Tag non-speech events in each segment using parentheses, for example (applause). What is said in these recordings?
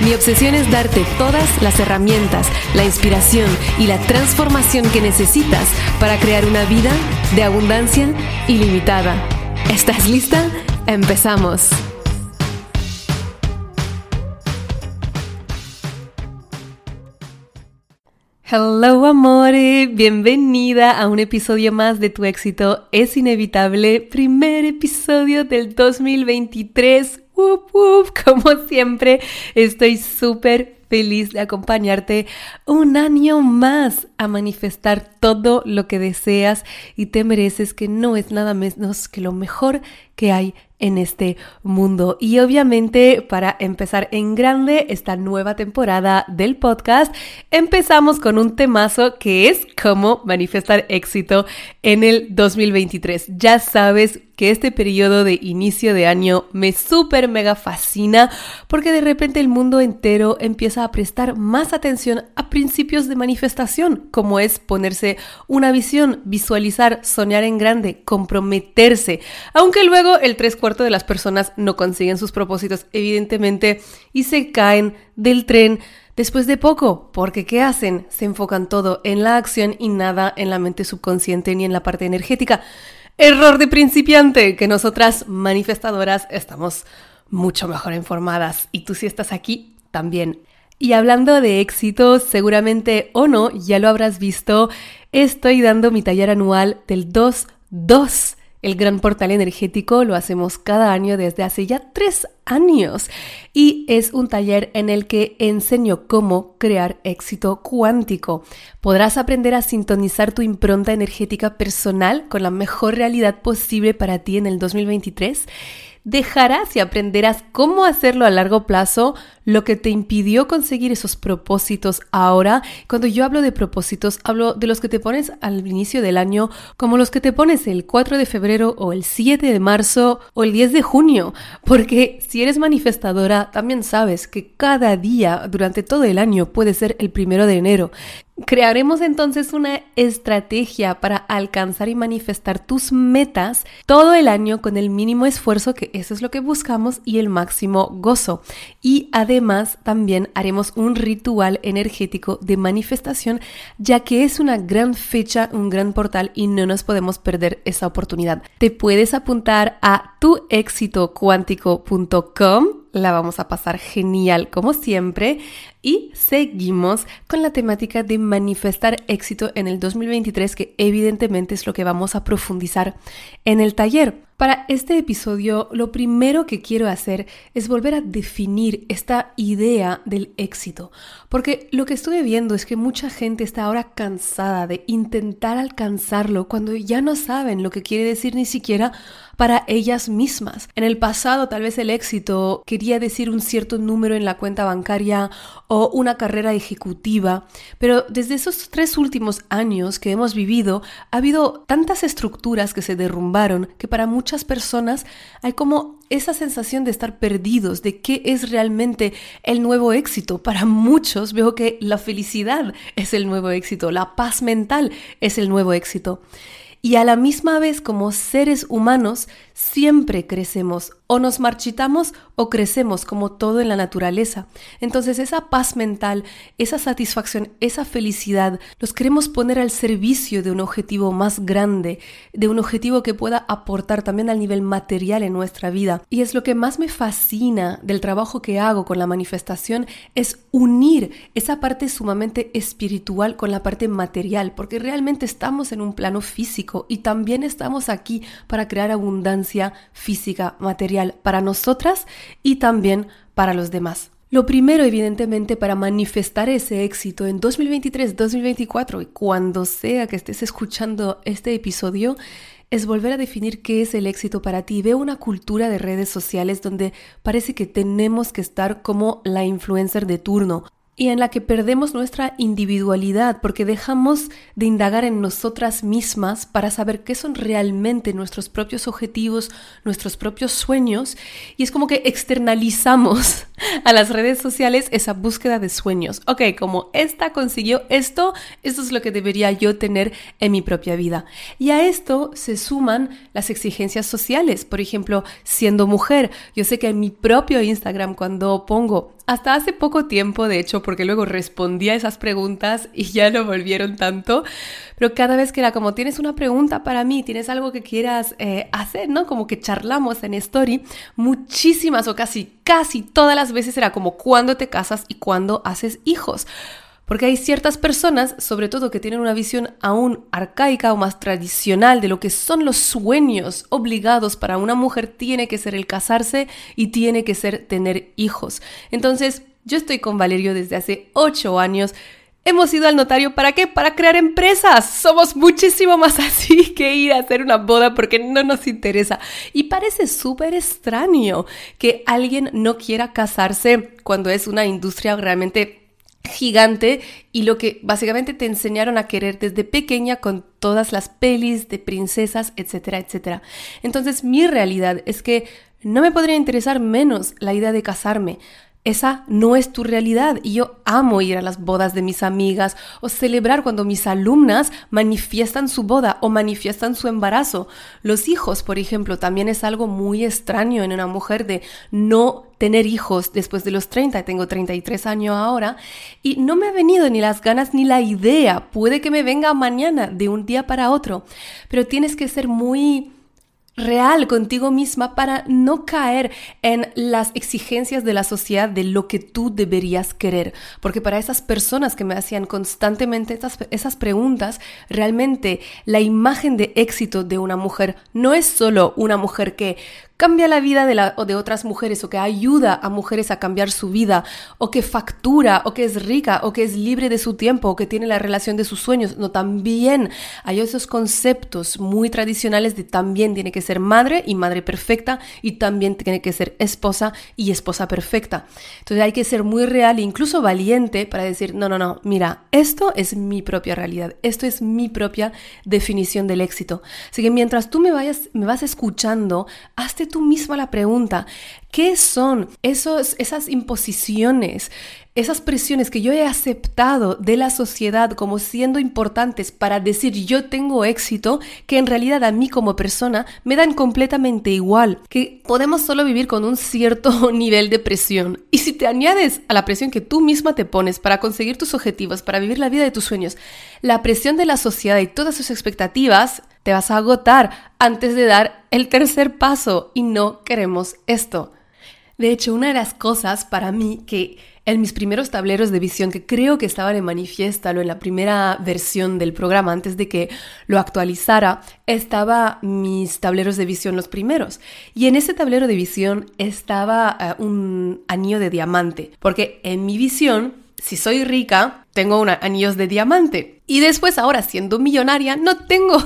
Mi obsesión es darte todas las herramientas, la inspiración y la transformación que necesitas para crear una vida de abundancia ilimitada. ¿Estás lista? Empezamos. Hello amore, bienvenida a un episodio más de Tu éxito es inevitable, primer episodio del 2023 (laughs) como siempre, estoy súper feliz de acompañarte un año más a manifestar todo lo que deseas y te mereces, que no es nada menos que lo mejor que hay en este mundo. Y obviamente para empezar en grande esta nueva temporada del podcast, empezamos con un temazo que es cómo manifestar éxito en el 2023. Ya sabes que este periodo de inicio de año me súper mega fascina porque de repente el mundo entero empieza a prestar más atención a principios de manifestación, como es ponerse una visión, visualizar, soñar en grande, comprometerse, aunque luego el tres cuartos de las personas no consiguen sus propósitos, evidentemente, y se caen del tren después de poco, porque ¿qué hacen? Se enfocan todo en la acción y nada en la mente subconsciente ni en la parte energética. Error de principiante, que nosotras manifestadoras estamos mucho mejor informadas y tú si estás aquí también. Y hablando de éxito, seguramente o no, ya lo habrás visto, estoy dando mi taller anual del 2-2 el gran portal energético lo hacemos cada año desde hace ya tres años y es un taller en el que enseño cómo crear éxito cuántico. Podrás aprender a sintonizar tu impronta energética personal con la mejor realidad posible para ti en el 2023 dejarás y aprenderás cómo hacerlo a largo plazo, lo que te impidió conseguir esos propósitos ahora. Cuando yo hablo de propósitos, hablo de los que te pones al inicio del año, como los que te pones el 4 de febrero o el 7 de marzo o el 10 de junio, porque si eres manifestadora, también sabes que cada día durante todo el año puede ser el primero de enero. Crearemos entonces una estrategia para alcanzar y manifestar tus metas todo el año con el mínimo esfuerzo, que eso es lo que buscamos, y el máximo gozo. Y además también haremos un ritual energético de manifestación, ya que es una gran fecha, un gran portal y no nos podemos perder esa oportunidad. Te puedes apuntar a tuexitocuántico.com la vamos a pasar genial como siempre y seguimos con la temática de manifestar éxito en el 2023 que evidentemente es lo que vamos a profundizar en el taller. Para este episodio, lo primero que quiero hacer es volver a definir esta idea del éxito, porque lo que estuve viendo es que mucha gente está ahora cansada de intentar alcanzarlo cuando ya no saben lo que quiere decir ni siquiera para ellas mismas. En el pasado tal vez el éxito quería decir un cierto número en la cuenta bancaria o una carrera ejecutiva, pero desde esos tres últimos años que hemos vivido ha habido tantas estructuras que se derrumbaron que para muchas personas hay como esa sensación de estar perdidos, de qué es realmente el nuevo éxito. Para muchos veo que la felicidad es el nuevo éxito, la paz mental es el nuevo éxito y a la misma vez como seres humanos siempre crecemos o nos marchitamos o crecemos como todo en la naturaleza. Entonces esa paz mental, esa satisfacción, esa felicidad, los queremos poner al servicio de un objetivo más grande, de un objetivo que pueda aportar también al nivel material en nuestra vida. Y es lo que más me fascina del trabajo que hago con la manifestación, es unir esa parte sumamente espiritual con la parte material, porque realmente estamos en un plano físico y también estamos aquí para crear abundancia física, material, para nosotras y también para los demás. Lo primero, evidentemente, para manifestar ese éxito en 2023, 2024 y cuando sea que estés escuchando este episodio, es volver a definir qué es el éxito para ti. Veo una cultura de redes sociales donde parece que tenemos que estar como la influencer de turno y en la que perdemos nuestra individualidad porque dejamos de indagar en nosotras mismas para saber qué son realmente nuestros propios objetivos, nuestros propios sueños y es como que externalizamos (laughs) a las redes sociales esa búsqueda de sueños. Ok, como esta consiguió esto, esto es lo que debería yo tener en mi propia vida. Y a esto se suman las exigencias sociales, por ejemplo, siendo mujer. Yo sé que en mi propio Instagram cuando pongo hasta hace poco tiempo, de hecho, porque luego respondía a esas preguntas y ya no volvieron tanto, pero cada vez que era como, tienes una pregunta para mí, tienes algo que quieras eh, hacer, ¿no? Como que charlamos en Story, muchísimas o casi, casi todas las veces era como, ¿cuándo te casas y cuándo haces hijos? Porque hay ciertas personas, sobre todo que tienen una visión aún arcaica o más tradicional de lo que son los sueños obligados para una mujer, tiene que ser el casarse y tiene que ser tener hijos. Entonces, yo estoy con Valerio desde hace ocho años. Hemos ido al notario para qué? Para crear empresas. Somos muchísimo más (laughs) así que ir a hacer una boda porque no nos interesa. Y parece súper extraño que alguien no quiera casarse cuando es una industria realmente gigante y lo que básicamente te enseñaron a querer desde pequeña con todas las pelis de princesas, etcétera, etcétera. Entonces mi realidad es que no me podría interesar menos la idea de casarme. Esa no es tu realidad. Y yo amo ir a las bodas de mis amigas o celebrar cuando mis alumnas manifiestan su boda o manifiestan su embarazo. Los hijos, por ejemplo, también es algo muy extraño en una mujer de no tener hijos después de los 30, tengo 33 años ahora, y no me ha venido ni las ganas ni la idea, puede que me venga mañana, de un día para otro, pero tienes que ser muy real contigo misma para no caer en las exigencias de la sociedad de lo que tú deberías querer. Porque para esas personas que me hacían constantemente esas, preguntas, realmente la imagen de éxito de una mujer no es solo una mujer que cambia la vida de, la, o de otras mujeres o que ayuda a mujeres a cambiar su vida o que factura o que es rica o que es libre de su tiempo o que tiene la relación de sus sueños. No, también hay esos conceptos muy tradicionales de también tiene que ser madre y madre perfecta y también tiene que ser esposa y esposa perfecta. Entonces hay que ser muy real e incluso valiente para decir, no, no, no, mira, esto es mi propia realidad, esto es mi propia definición del éxito. Así que mientras tú me vayas, me vas escuchando, hazte tú misma la pregunta, ¿qué son esos, esas imposiciones, esas presiones que yo he aceptado de la sociedad como siendo importantes para decir yo tengo éxito, que en realidad a mí como persona me dan completamente igual, que podemos solo vivir con un cierto (laughs) nivel de presión. Y si te añades a la presión que tú misma te pones para conseguir tus objetivos, para vivir la vida de tus sueños, la presión de la sociedad y todas sus expectativas, te vas a agotar antes de dar el tercer paso y no queremos esto. De hecho, una de las cosas para mí que en mis primeros tableros de visión, que creo que estaban en manifiéstalo en la primera versión del programa, antes de que lo actualizara, estaba mis tableros de visión los primeros. Y en ese tablero de visión estaba eh, un anillo de diamante, porque en mi visión, si soy rica, tengo anillos de diamante. Y después, ahora siendo millonaria, no tengo,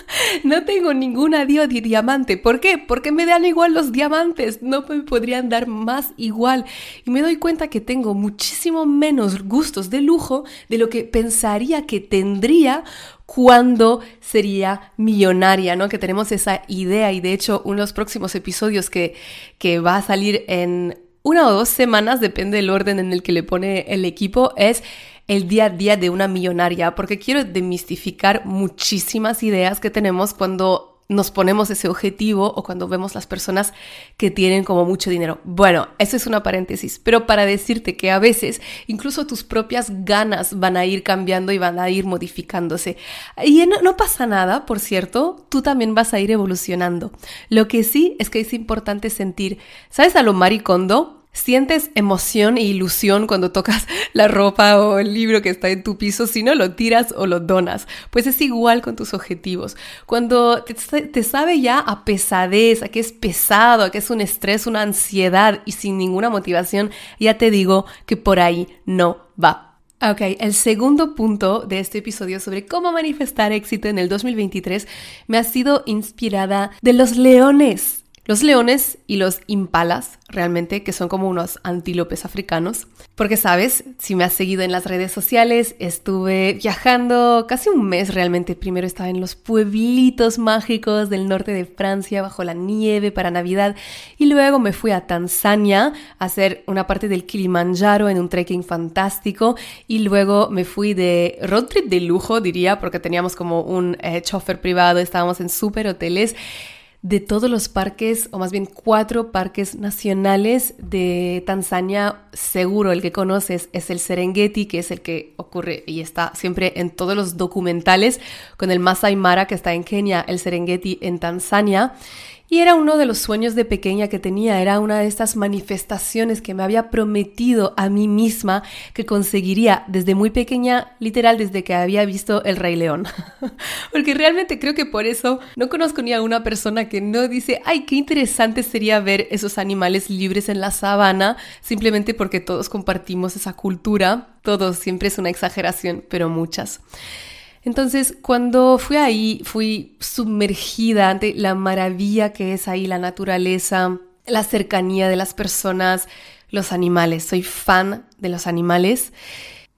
(laughs) no tengo ningún anillo de diamante. ¿Por qué? Porque me dan igual los diamantes, no me podrían dar más igual. Y me doy cuenta que tengo muchísimo menos gustos de lujo de lo que pensaría que tendría cuando sería millonaria, ¿no? Que tenemos esa idea y de hecho uno de los próximos episodios que, que va a salir en una o dos semanas, depende del orden en el que le pone el equipo, es el día a día de una millonaria, porque quiero demistificar muchísimas ideas que tenemos cuando nos ponemos ese objetivo o cuando vemos las personas que tienen como mucho dinero. Bueno, eso es una paréntesis, pero para decirte que a veces incluso tus propias ganas van a ir cambiando y van a ir modificándose. Y no, no pasa nada, por cierto, tú también vas a ir evolucionando. Lo que sí es que es importante sentir, ¿sabes a lo maricondo? Sientes emoción e ilusión cuando tocas (laughs) la ropa o el libro que está en tu piso, si no lo tiras o lo donas. Pues es igual con tus objetivos. Cuando te, sabe ya a pesadez, a que es pesado, a que es un estrés, una ansiedad y sin ninguna motivación, ya te digo que por ahí no va. Ok, el segundo punto de este episodio sobre cómo manifestar éxito en el 2023 me ha sido inspirada de los leones los leones y los impalas, realmente, que son como unos antílopes africanos. Porque, sabes, si me has seguido en las redes sociales, estuve viajando casi un mes realmente. Primero estaba en los pueblitos mágicos del norte de Francia, bajo la nieve para Navidad, y luego me fui a Tanzania a hacer una parte del Kilimanjaro en un trekking fantástico, y luego me fui de road trip de lujo, diría, porque teníamos como un eh, chofer privado, estábamos en super hoteles de todos los parques, o más bien cuatro parques nacionales de Tanzania, seguro el que conoces es el Serengeti, que es el que ocurre y está siempre en todos los documentales, con el Masai Mara que está en Kenia, el Serengeti en Tanzania. Y era uno de los sueños de pequeña que tenía, era una de estas manifestaciones que me había prometido a mí misma que conseguiría desde muy pequeña, literal desde que había visto El Rey León. (laughs) Porque realmente creo que por eso no conozco ni a una persona que no dice, ay, qué interesante sería ver esos animales libres en la sabana, simplemente porque todos compartimos esa cultura. Todos, siempre es una exageración, pero muchas. Entonces, cuando fui ahí, fui sumergida ante la maravilla que es ahí la naturaleza, la cercanía de las personas, los animales. Soy fan de los animales.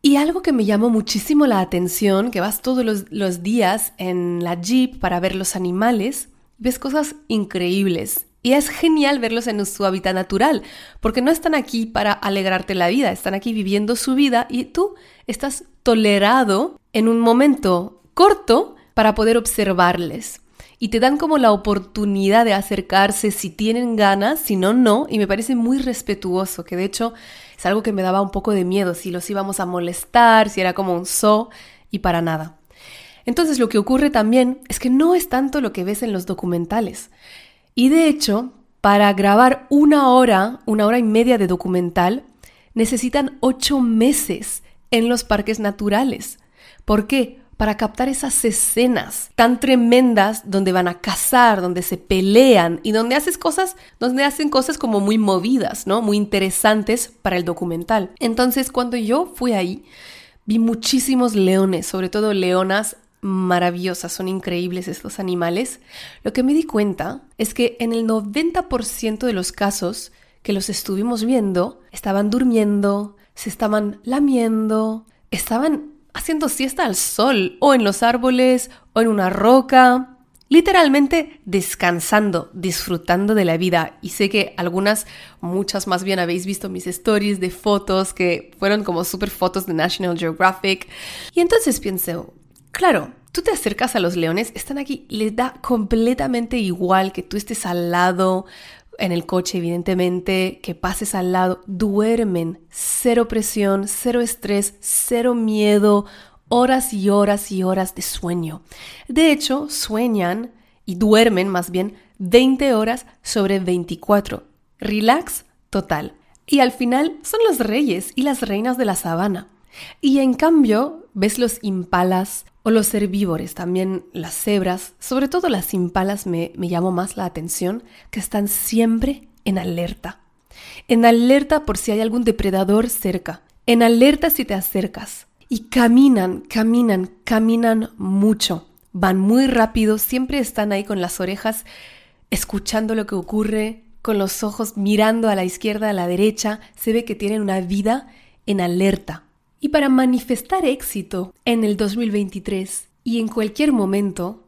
Y algo que me llamó muchísimo la atención, que vas todos los, días en la jeep para ver los animales, ves cosas increíbles. Y es genial verlos en su hábitat natural, porque no están aquí para alegrarte la vida, están aquí viviendo su vida y tú estás tolerado en un momento corto para poder observarles. Y te dan como la oportunidad de acercarse si tienen ganas, si no, no. Y me parece muy respetuoso, que de hecho es algo que me daba un poco de miedo, si los íbamos a molestar, si era como un so, y para nada. Entonces lo que ocurre también es que no es tanto lo que ves en los documentales. Y de hecho, para grabar una hora, una hora y media de documental, necesitan ocho meses en los parques naturales. ¿Por qué? Para captar esas escenas tan tremendas donde van a cazar, donde se pelean y donde haces cosas, donde hacen cosas como muy movidas, ¿no? Muy interesantes para el documental. Entonces, cuando yo fui ahí, vi muchísimos leones, sobre todo leonas maravillosas, son increíbles estos animales. Lo que me di cuenta es que en el 90% de los casos que los estuvimos viendo, estaban durmiendo, se estaban lamiendo, estaban haciendo siesta al sol, o en los árboles, o en una roca, literalmente descansando, disfrutando de la vida. Y sé que algunas, muchas más bien habéis visto mis stories de fotos que fueron como super fotos de National Geographic. Y entonces pensé, claro, tú te acercas a los leones, están aquí, les da completamente igual que tú estés al lado, en el coche, evidentemente, que pases al lado, duermen, cero presión, cero estrés, cero miedo, horas y horas y horas de sueño. De hecho, sueñan y duermen más bien 20 horas sobre 24. Relax total. Y al final son los reyes y las reinas de la sabana. Y en cambio, ves los impalas o los herbívoros, también las cebras, sobre todo las impalas me, me llamó más la atención, que están siempre en alerta. En alerta por si hay algún depredador cerca. En alerta si te acercas. Y caminan, caminan, caminan mucho. Van muy rápido, siempre están ahí con las orejas escuchando lo que ocurre, con los ojos mirando a la izquierda, a la derecha. Se ve que tienen una vida en alerta. Y para manifestar éxito en el 2023 y en cualquier momento,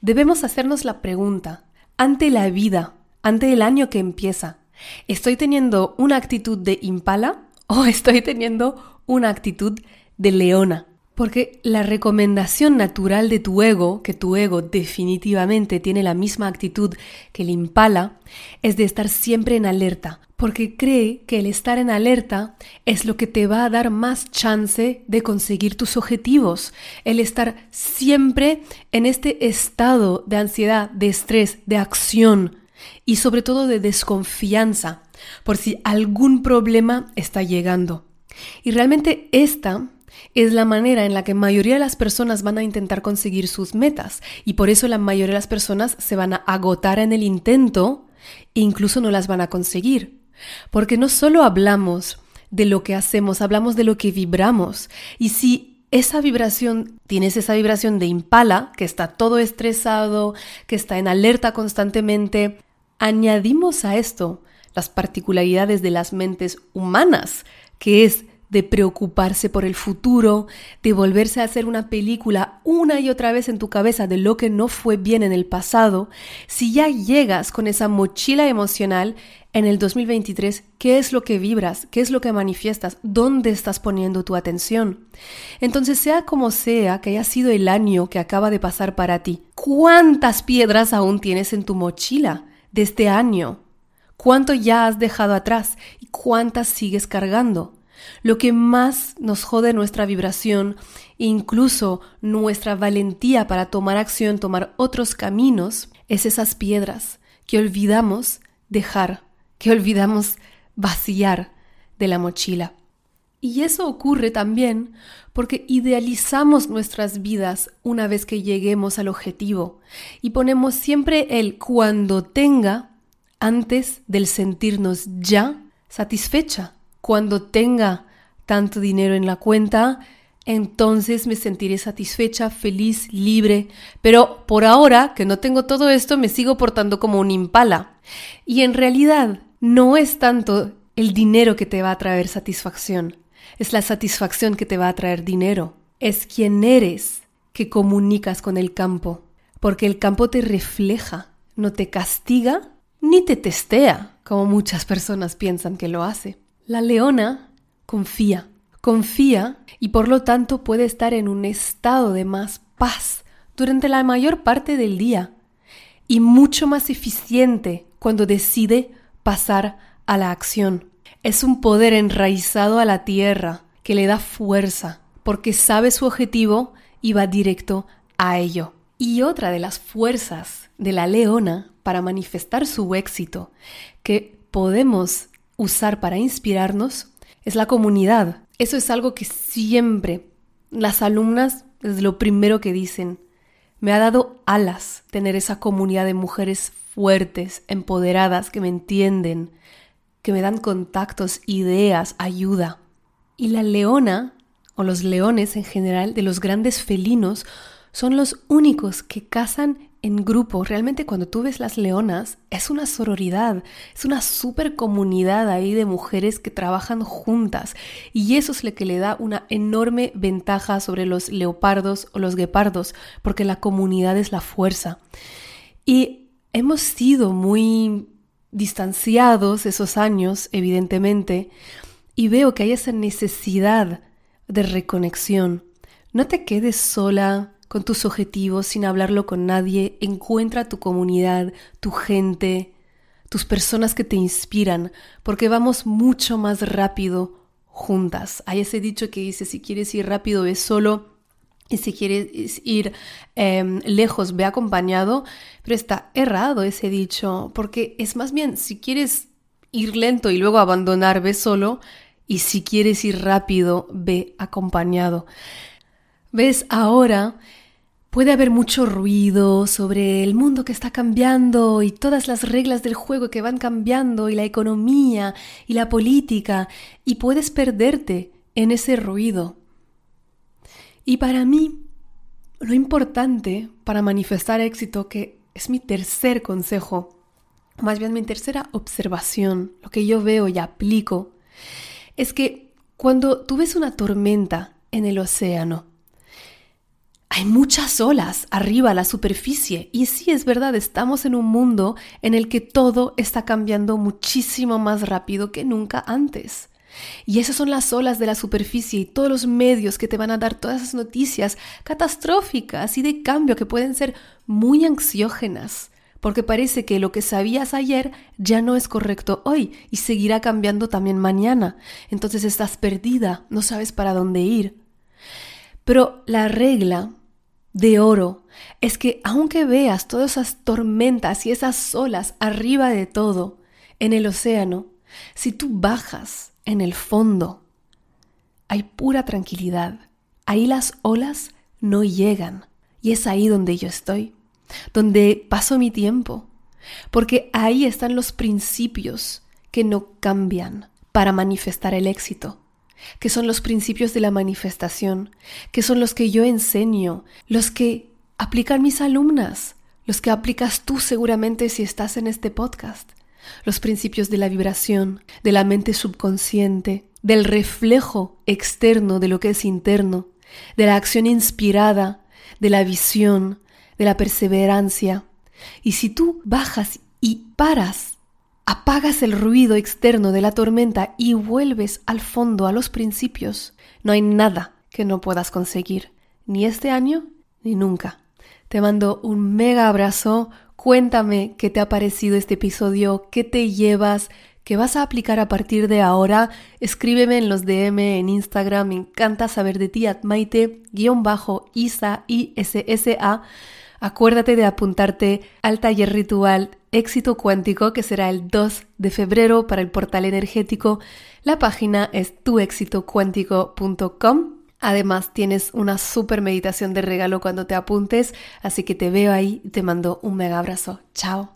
debemos hacernos la pregunta, ante la vida, ante el año que empieza, ¿estoy teniendo una actitud de impala (laughs) o estoy teniendo una actitud de leona? Porque la recomendación natural de tu ego, que tu ego definitivamente tiene la misma actitud que el impala, es de estar siempre en alerta, porque cree que el estar en alerta es lo que te va a dar más chance de conseguir tus objetivos, el estar siempre en este estado de ansiedad, de estrés, de acción y sobre todo de desconfianza por si algún problema está llegando. Y realmente esta es la manera en la que mayoría de las personas van a intentar conseguir sus metas y por eso la mayoría de las personas se van a agotar en el intento e incluso no las van a conseguir. Porque no solo hablamos de lo que hacemos, hablamos de lo que vibramos. Y si esa vibración, tienes esa vibración de impala, que está todo estresado, que está en alerta constantemente, añadimos a esto las particularidades de las mentes humanas, que es de preocuparse por el futuro, de volverse a hacer una película una y otra vez en tu cabeza de lo que no fue bien en el pasado, si ya llegas con esa mochila emocional en el 2023, ¿qué es lo que vibras? ¿Qué es lo que manifiestas? ¿Dónde estás poniendo tu atención? Entonces, sea como sea que haya sido el año que acaba de pasar para ti, ¿cuántas piedras aún tienes en tu mochila de este año? ¿Cuánto ya has dejado atrás? ¿Y cuántas sigues cargando? Lo que más nos jode nuestra vibración, incluso nuestra valentía para tomar acción, tomar otros caminos, es esas piedras que olvidamos dejar, que olvidamos vaciar de la mochila. Y eso ocurre también porque idealizamos nuestras vidas una vez que lleguemos al objetivo y ponemos siempre el cuando tenga antes del sentirnos ya satisfecha cuando tenga tanto dinero en la cuenta, entonces me sentiré satisfecha, feliz, libre. Pero por ahora, que no tengo todo esto, me sigo portando como un impala. Y en realidad no es tanto el dinero que te va a traer satisfacción, es la satisfacción que te va a traer dinero. Es quien eres que comunicas con el campo, porque el campo te refleja, no te castiga ni te testea, como muchas personas piensan que lo hace. La leona confía, confía y por lo tanto puede estar en un estado de más paz durante la mayor parte del día y mucho más eficiente cuando decide pasar a la acción. Es un poder enraizado a la tierra que le da fuerza porque sabe su objetivo y va directo a ello. Y otra de las fuerzas de la leona para manifestar su éxito que podemos usar para inspirarnos es la comunidad. Eso es algo que siempre las alumnas es lo primero que dicen. Me ha dado alas tener esa comunidad de mujeres fuertes, empoderadas, que me entienden, que me dan contactos, ideas, ayuda. Y la leona, o los leones en general, de los grandes felinos, son los únicos que cazan en grupo, realmente cuando tú ves las leonas, es una sororidad, es una super comunidad ahí de mujeres que trabajan juntas y eso es lo que le da una enorme ventaja sobre los leopardos o los guepardos, porque la comunidad es la fuerza. Y hemos sido muy distanciados esos años, evidentemente, y veo que hay esa necesidad de reconexión. No te quedes sola, con tus objetivos sin hablarlo con nadie, encuentra tu comunidad, tu gente, tus personas que te inspiran, porque vamos mucho más rápido juntas. Hay ese dicho que dice, si quieres ir rápido, ve solo. Y si quieres ir em, lejos, ve acompañado. Pero está errado ese dicho, porque es más bien, si quieres ir lento y luego abandonar, ve solo. Y si quieres ir rápido, ve acompañado. ¿Ves? Ahora puede haber mucho ruido sobre el mundo que está cambiando y todas las reglas del juego que van cambiando y la economía y la política y puedes perderte en ese ruido. Y para mí, lo importante para manifestar éxito, que es mi tercer consejo, más bien mi tercera observación, lo que yo veo y aplico, es que cuando tú ves una tormenta en el océano, hay muchas olas arriba a la superficie y sí es verdad, estamos en un mundo en el que todo está cambiando muchísimo más rápido que nunca antes. Y esas son las olas de la superficie y todos los medios que te van a dar todas esas noticias catastróficas y de cambio que pueden ser muy ansiógenas, porque parece que lo que sabías ayer ya no es correcto hoy y seguirá cambiando también mañana. Entonces estás perdida, no sabes para dónde ir. Pero la regla de oro es que aunque veas todas esas tormentas y esas olas arriba de todo en el océano, si tú bajas en el fondo, hay pura tranquilidad. Ahí las olas no llegan. Y es ahí donde yo estoy, donde paso mi tiempo, porque ahí están los principios que no cambian para manifestar el éxito que son los principios de la manifestación, que son los que yo enseño, los que aplican mis alumnas, los que aplicas tú seguramente si estás en este podcast. Los principios de la vibración, de la mente subconsciente, del reflejo externo de lo que es interno, de la acción inspirada, de la visión, de la perseverancia. Y si tú bajas y paras, apagas el ruido externo de la tormenta y vuelves al fondo a los principios, no hay nada que no puedas conseguir, ni este año ni nunca. Te mando un mega abrazo. Cuéntame qué te ha parecido este episodio, qué te llevas, qué vas a aplicar a partir de ahora. Escríbeme en los DM en Instagram. Me encanta saber de ti. Admaite-isa ISSA. Acuérdate de apuntarte al taller ritual Éxito Cuántico que será el 2 de febrero para el portal energético. La página es tuexitocuántico.com Además, tienes una super meditación de regalo cuando te apuntes, así que te veo ahí y te mando un mega abrazo. Chao.